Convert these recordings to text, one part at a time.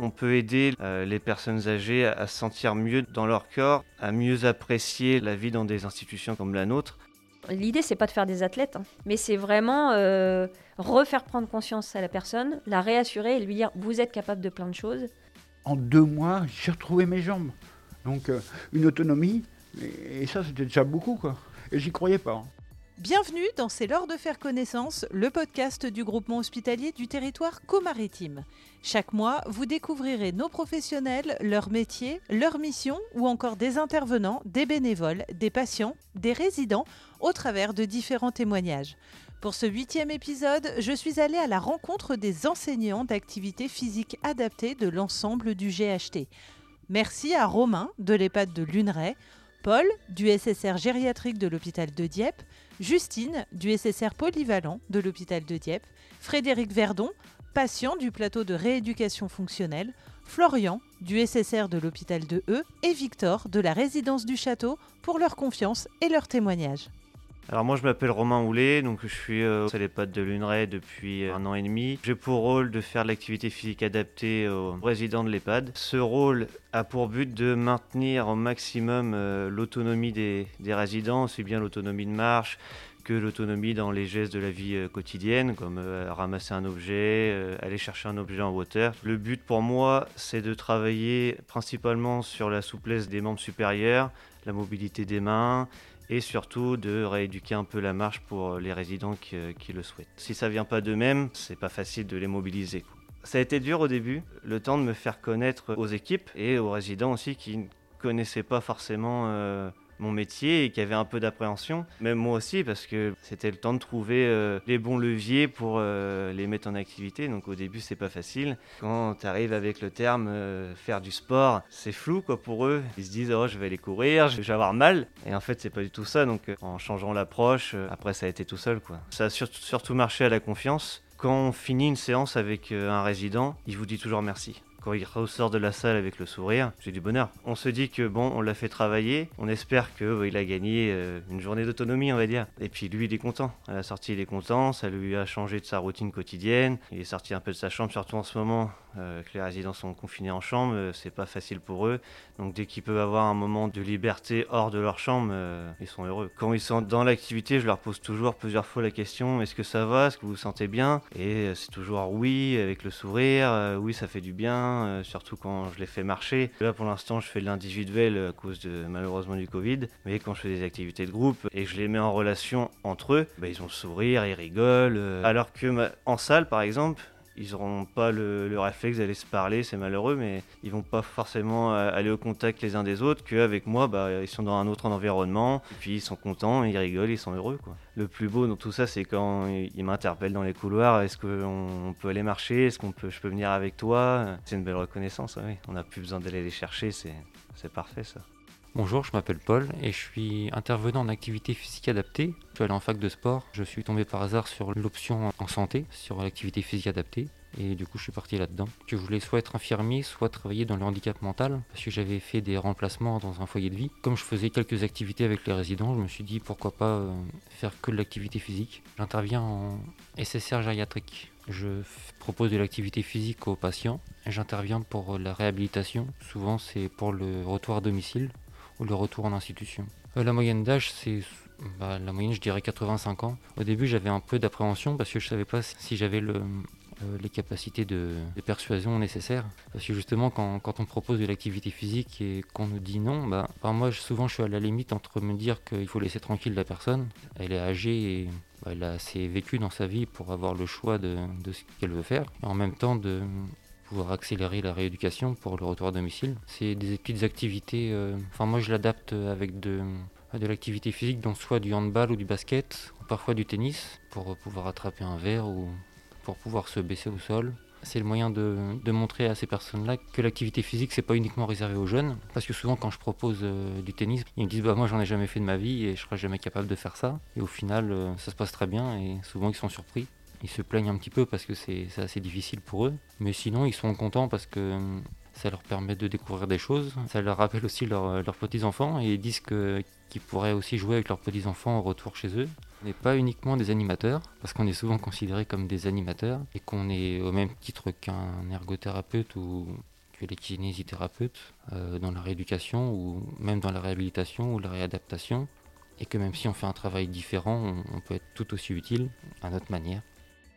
On peut aider euh, les personnes âgées à, se sentir mieux dans leur corps, à mieux apprécier la vie dans des institutions comme la nôtre. L'idée, c'est pas de faire des athlètes, hein, mais c'est vraiment euh, refaire prendre conscience à la personne, la réassurer et lui dire vous êtes capable de plein de choses. En deux mois, j'ai retrouvé mes jambes. Donc, euh, une autonomie, et, ça, c'était déjà beaucoup, quoi. Et j'y croyais pas. Hein. Bienvenue dans C'est l'heure de faire connaissance, le podcast du groupement hospitalier du territoire comaritime. Chaque mois, vous découvrirez nos professionnels, leur métier, leur mission ou encore des intervenants, des bénévoles, des patients, des résidents au travers de différents témoignages. Pour ce huitième épisode, je suis allée à la rencontre des enseignants d'activités physiques adaptées de l'ensemble du GHT. Merci à Romain de l'EHPAD de Luneray, Paul du SSR gériatrique de l'hôpital de Dieppe, Justine du SSR polyvalent de l'hôpital de Dieppe, Frédéric Verdon, patient du plateau de rééducation fonctionnelle, Florian du SSR de l'hôpital de E et Victor de la résidence du château pour leur confiance et leur témoignage. Alors moi je m'appelle Romain Houlet, donc je suis euh, au l'EHPAD de Luneray depuis un an et demi. J'ai pour rôle de faire l'activité physique adaptée aux résidents de l'EHPAD. Ce rôle a pour but de maintenir au maximum euh, l'autonomie des, résidents, aussi bien l'autonomie de marche que l'autonomie dans les gestes de la vie euh, quotidienne, comme ramasser un objet, aller chercher un objet en hauteur. Le but pour moi, c'est de travailler principalement sur la souplesse des membres supérieurs, la mobilité des mains et surtout de rééduquer un peu la marche pour les résidents qui, euh, le souhaitent. Si ça vient pas d'eux-mêmes, c'est pas facile de les mobiliser. Ça a été dur au début, le temps de me faire connaître aux équipes et aux résidents aussi qui ne connaissaient pas forcément euh, mon métier et qui avait un peu d'appréhension, même moi aussi parce que c'était le temps de trouver euh, les bons leviers pour euh, les mettre en activité. Donc au début c'est pas facile. Quand tu arrives avec le terme euh, faire du sport, c'est flou quoi pour eux. Ils se disent oh je vais aller courir, je vais avoir mal. Et en fait c'est pas du tout ça. Donc en changeant l'approche, après ça a été tout seul quoi. Ça a surtout marché à la confiance. Quand on finit une séance avec un résident, il vous dit toujours merci quand il ressort de la salle avec le sourire, j'ai du bonheur. On se dit que bon, on l'a fait travailler, on espère qu'il euh, a gagné euh, une journée d'autonomie, on va dire. Et puis lui, il est content. À la sortie, il est content, ça lui a changé de sa routine quotidienne. Il est sorti un peu de sa chambre, surtout en ce moment euh, que les résidents sont confinés en chambre, c'est pas facile pour eux. Donc dès qu'ils peuvent avoir un moment de liberté hors de leur chambre, ils sont heureux. Quand ils sont dans l'activité, je leur pose toujours plusieurs fois la question est-ce que ça va? Est-ce que vous vous sentez bien? Et c'est toujours oui, avec le sourire, oui, ça fait du bien. Euh, surtout quand je les fais marcher. Là, pour l'instant, je fais de l'individuel à cause de malheureusement du Covid, mais quand je fais des activités de groupe et je les mets en relation entre eux, bah, ils ont le sourire, ils rigolent. Euh. alors que en salle, par exemple, ils n'auront pas le, réflexe d'aller se parler, c'est malheureux, mais ils vont pas forcément euh, aller au contact les uns des autres, qu'avec moi, bah, ils sont dans un autre environnement, puis ils sont contents, ils rigolent, ils sont heureux. Quoi. Le plus beau dans tout ça, c'est quand ils m'interpellent dans les couloirs, est-ce qu'on peut aller marcher, est-ce qu'on peut, je peux venir avec toi? C'est une belle reconnaissance, oui. on n'a plus besoin d'aller les chercher, c'est parfait ça. Bonjour, je m'appelle Paul et je suis intervenant en activité physique adaptée. Je suis allé en fac de sport. Je suis tombé par hasard sur l'option en santé, sur l'activité physique adaptée. Et du coup, je suis parti là-dedans. Je voulais soit être infirmier, soit travailler dans le handicap mental, parce que j'avais fait des remplacements dans un foyer de vie. Comme je faisais quelques activités avec les résidents, je me suis dit pourquoi pas euh, faire que de l'activité physique. J'interviens en SSR gériatrique. Je propose de l'activité physique aux patients. J'interviens pour la réhabilitation. Souvent, c'est pour le retour à domicile ou le retour en institution. Euh, la moyenne d'âge, c'est bah, la moyenne, je dirais 85 ans. Au début, j'avais un peu d'appréhension parce que je savais pas si j'avais le, euh, les capacités de, persuasion nécessaires. Parce que justement, quand, quand on propose de l'activité physique et qu'on nous dit non, bah, moi, souvent, je suis à la limite entre me dire qu'il faut laisser tranquille la personne. Elle est âgée et bah, elle a assez vécu dans sa vie pour avoir le choix de, de ce qu'elle veut faire. Et en même temps, de, pouvoir accélérer la rééducation pour le retour à domicile. C'est des petites activités, euh, enfin moi je l'adapte avec de, l'activité physique, donc soit du handball ou du basket, ou parfois du tennis, pour pouvoir attraper un verre ou pour pouvoir se baisser au sol. C'est le moyen de, montrer à ces personnes-là que l'activité physique, c'est pas uniquement réservé aux jeunes. Parce que souvent, quand je propose euh, du tennis, ils me disent bah, Moi, j'en ai jamais fait de ma vie et je serai jamais capable de faire ça. Et au final, euh, ça se passe très bien et souvent, ils sont surpris. Ils se plaignent un petit peu parce que c'est assez difficile pour eux. Mais sinon, ils sont contents parce que euh, ça leur permet de découvrir des choses. Ça leur rappelle aussi leurs petits-enfants et ils disent qu'ils pourraient aussi jouer avec leurs petits-enfants au retour chez eux. On n'est pas uniquement des animateurs, parce qu'on est souvent considérés comme des animateurs et qu'on est au même titre qu'un ergothérapeute ou que les kinésithérapeutes euh, dans la rééducation ou même dans la réhabilitation ou la réadaptation. Et que même si on fait un travail différent, on peut être tout aussi utile à notre manière.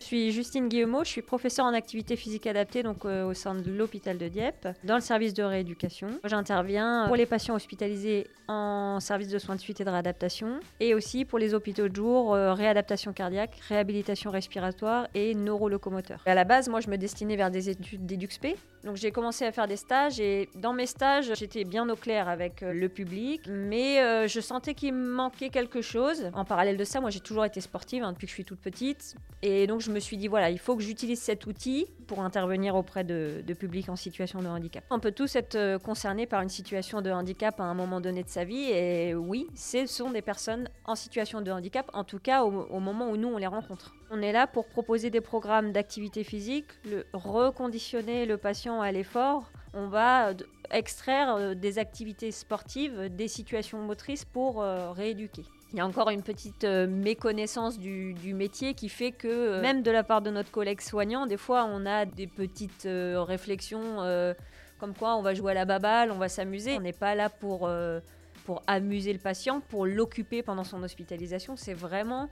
Je suis Justine Guillemot, je suis professeure en activité physique adaptée donc, euh, au sein de l'hôpital de Dieppe, dans le service de rééducation. J'interviens pour les patients hospitalisés en service de soins de suite et de réadaptation, et aussi pour les hôpitaux de jour, euh, réadaptation cardiaque, réhabilitation respiratoire et neurolocomoteur. À la base, moi, je me destinais vers des études d'EduxP, donc j'ai commencé à faire des stages, et dans mes stages, j'étais bien au clair avec euh, le public, mais je sentais qu'il me manquait quelque chose. En parallèle de ça, moi, j'ai toujours été sportive hein, depuis que je suis toute petite, et donc je me suis dit, voilà, il faut que j'utilise cet outil pour intervenir auprès de, publics en situation de handicap. On peut tous être euh, concernés par une situation de handicap à un moment donné de sa vie, et oui, ce sont des personnes en situation de handicap, en tout cas au, moment où nous, on les rencontre. On est là pour proposer des programmes d'activité physique, le, reconditionner le patient à l'effort. On va extraire euh, des activités sportives, des situations motrices pour euh, rééduquer. Il y a encore une petite euh, méconnaissance du, métier qui fait que, euh, même de la part de notre collègue soignant, des fois on a des petites euh, réflexions comme quoi on va jouer à la baballe, on va s'amuser. On n'est pas là pour, pour amuser le patient, pour l'occuper pendant son hospitalisation. C'est vraiment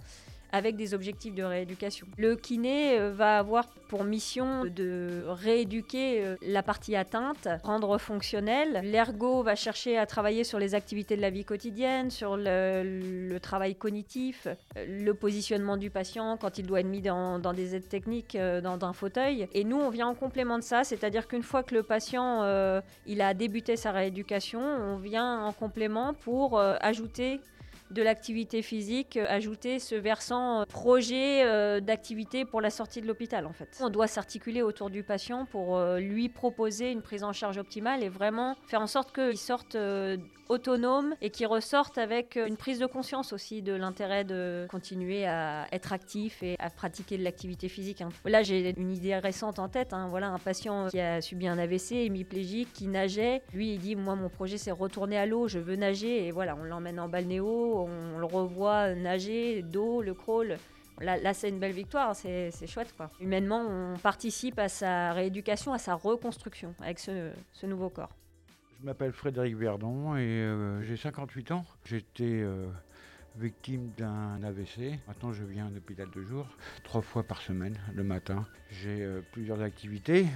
avec des objectifs de rééducation. Le kiné euh, va avoir pour mission de rééduquer euh, la partie atteinte, rendre fonctionnelle. L'ergo va chercher à travailler sur les activités de la vie quotidienne, sur le, travail cognitif, le positionnement du patient quand il doit être mis dans, des aides techniques euh, dans, un fauteuil. Et nous, on vient en complément de ça, c'est-à-dire qu'une fois que le patient il a débuté sa rééducation, on vient en complément pour ajouter de l'activité physique, euh, ajouter ce versant euh, projet euh, d'activité pour la sortie de l'hôpital en fait. On doit s'articuler autour du patient pour lui proposer une prise en charge optimale et vraiment faire en sorte qu'il sorte autonome et qu'il ressorte avec une prise de conscience aussi de l'intérêt de continuer à être actif et à pratiquer de l'activité physique. Hein. Là j'ai une idée récente en tête, hein. voilà un patient qui a subi un AVC, hémiplégique, qui nageait. Lui il dit moi mon projet c'est retourner à l'eau, je veux nager et voilà on l'emmène en balnéo, on le revoit nager, dos, le crawl. Là, c'est une belle victoire, c'est chouette. Humainement, on participe à sa rééducation, à sa reconstruction avec ce, nouveau corps. Je m'appelle Frédéric Verdon et euh, j'ai 58 ans. J'étais euh, victime d'un AVC. Maintenant, je viens à hôpital de jour, trois fois par semaine, le matin. J'ai euh, plusieurs activités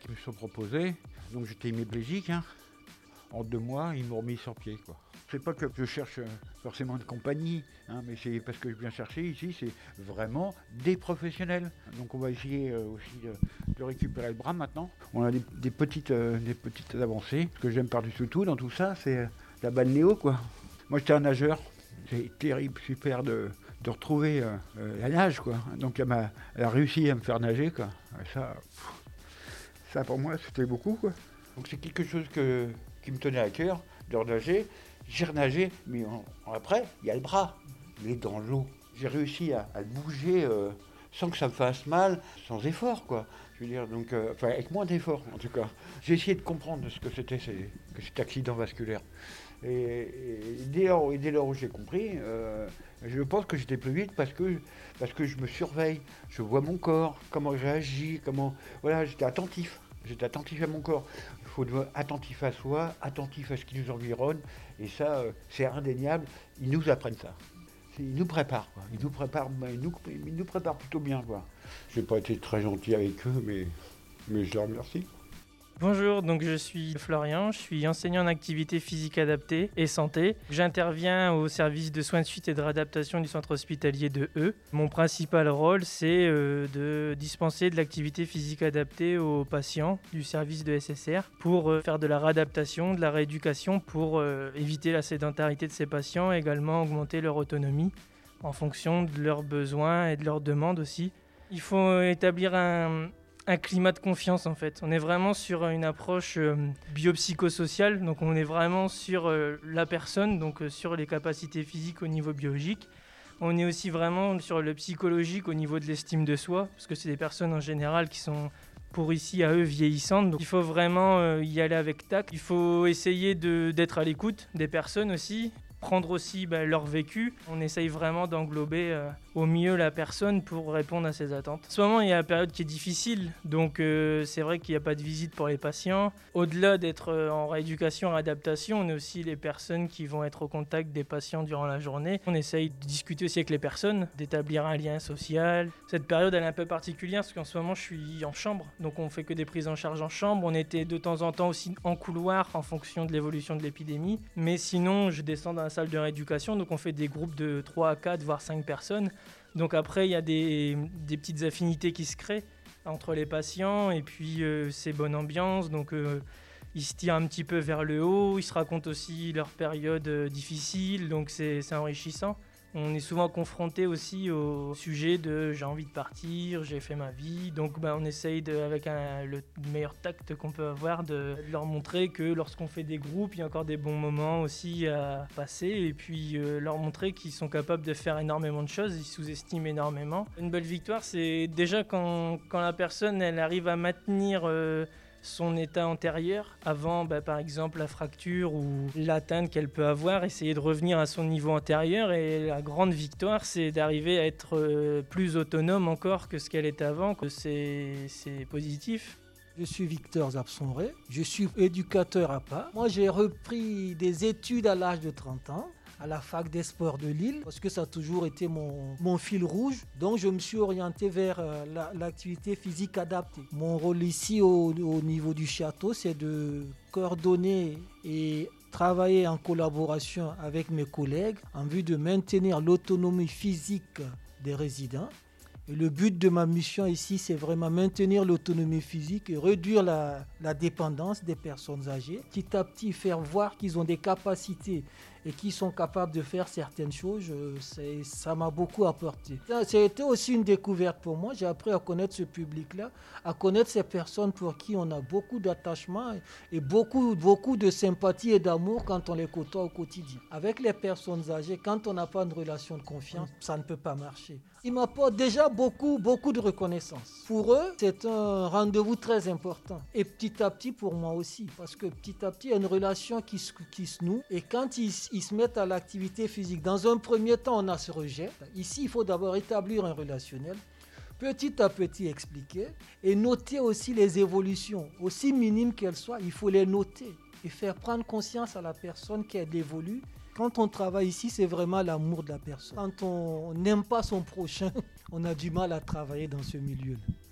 qui me sont proposées. Donc, j'étais hémiplégique. Hein. En deux mois, ils m'ont remis sur pied. C'est pas que je cherche euh, forcément de compagnie, hein, mais c'est parce que je viens chercher ici, c'est vraiment des professionnels. Donc on va essayer euh, aussi de, récupérer le bras maintenant. On a des, petites, euh, des petites avancées. Ce que j'aime par-dessus tout dans tout ça, c'est la balnéo, quoi. Moi j'étais un nageur. C'est terrible, super de, retrouver la nage, quoi. Donc elle a, réussi à me faire nager, quoi. ça, ça pour moi, c'était beaucoup, quoi. Donc c'est quelque chose qui me tenait à cœur de renager. J'ai renagé, mais après, il y a le bras. Il est dans l'eau. J'ai réussi à, le bouger euh, sans que ça me fasse mal, sans effort, quoi. Je veux dire, donc, euh, enfin, avec moins d'effort, en tout cas. J'ai essayé de comprendre ce que c'était que cet accident vasculaire. Et, dès, lors, où j'ai compris, euh, je pense que j'étais plus vite parce que, parce que je me surveille. Je vois mon corps, comment j'agis, comment. Voilà, j'étais attentif. J'étais attentif à mon corps. Faut attentif à soi, attentif à ce qui nous environne. Et ça, euh, c'est indéniable. Ils nous apprennent ça. Ils nous préparent. Ils, nous préparent nous, ils nous préparent plutôt bien. Je n'ai pas été très gentil avec eux, mais, mais je leur remercie. Bonjour, donc je suis Florian, je suis enseignant en activité physique adaptée et santé. J'interviens au service de soins de suite et de réadaptation du centre hospitalier de E. Mon principal rôle, c'est euh, de dispenser de l'activité physique adaptée aux patients du service de SSR pour euh, faire de la réadaptation, de la rééducation pour euh, éviter la sédentarité de ces patients, également augmenter leur autonomie en fonction de leurs besoins et de leurs demandes aussi. Il faut établir un, un climat de confiance en fait. On est vraiment sur une approche euh, biopsychosociale, donc on est vraiment sur euh, la personne, donc euh, sur les capacités physiques au niveau biologique. On est aussi vraiment sur le psychologique au niveau de l'estime de soi, parce que c'est des personnes en général qui sont pour ici à eux vieillissantes. Donc il faut vraiment y aller avec tact. Il faut essayer d'être à l'écoute des personnes aussi prendre aussi bah, leur vécu. On essaye vraiment d'englober au mieux la personne pour répondre à ses attentes. En ce moment, il y a une période qui est difficile, donc euh, c'est vrai qu'il n'y a pas de visite pour les patients. Au-delà d'être euh, en rééducation, réadaptation, on est aussi les personnes qui vont être au contact des patients durant la journée. On essaye de discuter aussi avec les personnes, d'établir un lien social. Cette période, elle est un peu particulière parce qu'en ce moment, je suis en chambre, donc on fait que des prises en charge en chambre. On était de temps en temps aussi en couloir en fonction de l'évolution de l'épidémie, mais sinon, je descends dans la salle de rééducation, donc on fait des groupes de 3 à 4, voire 5 personnes. Donc après, il y a des, petites affinités qui se créent entre les patients et puis euh, c'est bonne ambiance. Donc euh, ils se tirent un petit peu vers le haut, ils se racontent aussi leurs périodes euh, difficiles, donc c'est enrichissant. On est souvent confronté aussi au sujet de j'ai envie de partir, j'ai fait ma vie. Donc bah, on essaye de, avec le meilleur tact qu'on peut avoir de, de leur montrer que lorsqu'on fait des groupes, il y a encore des bons moments aussi à passer. Et puis euh, leur montrer qu'ils sont capables de faire énormément de choses, ils sous-estiment énormément. Une belle victoire, c'est déjà quand, quand la personne elle arrive à maintenir... euh, son état antérieur avant bah, par exemple la fracture ou l'atteinte qu'elle peut avoir, essayer de revenir à son niveau antérieur et la grande victoire c'est d'arriver à être euh, plus autonome encore que ce qu'elle était avant, c'est positif. Je suis Victor Zabsonré, je suis éducateur à part. Moi, j'ai repris des études à l'âge de 30 ans à la fac des sports de Lille parce que ça a toujours été mon, fil rouge. Donc, je me suis orienté vers euh, la- l'activité physique adaptée. Mon rôle ici au, au niveau du château, c'est de coordonner et travailler en collaboration avec mes collègues en vue de maintenir l'autonomie physique des résidents et le but de ma mission ici, c'est vraiment maintenir l'autonomie physique et réduire la, la dépendance des personnes âgées. Petit à petit, faire voir qu'ils ont des capacités et qu'ils sont capables de faire certaines choses, euh, ça m'a beaucoup apporté. Été aussi une découverte pour moi. J'ai appris à connaître ce public-là, à connaître ces personnes pour qui on a beaucoup d'attachement et beaucoup, beaucoup de sympathie et d'amour quand on les côtoie au quotidien. Avec les personnes âgées, quand on n'a pas de relation de confiance, ça ne peut pas marcher. Ils m'apportent déjà beaucoup, beaucoup de reconnaissance. Pour eux, c'est un rendez-vous très important. Et petit à petit, pour moi aussi. Parce que petit à petit, il y a une relation qui qui se noue. Et quand ils, se mettent à l'activité physique, dans un premier temps, on a ce rejet. Ici, il faut d'abord établir un relationnel petit à petit expliquer et noter aussi les évolutions, aussi minimes qu'elles soient, il faut les noter et faire prendre conscience à la personne qu'elle évolue. Quand on travaille ici, c'est vraiment l'amour de la personne. Quand on n'aime pas son prochain, on a du mal à travailler dans ce milieu-là.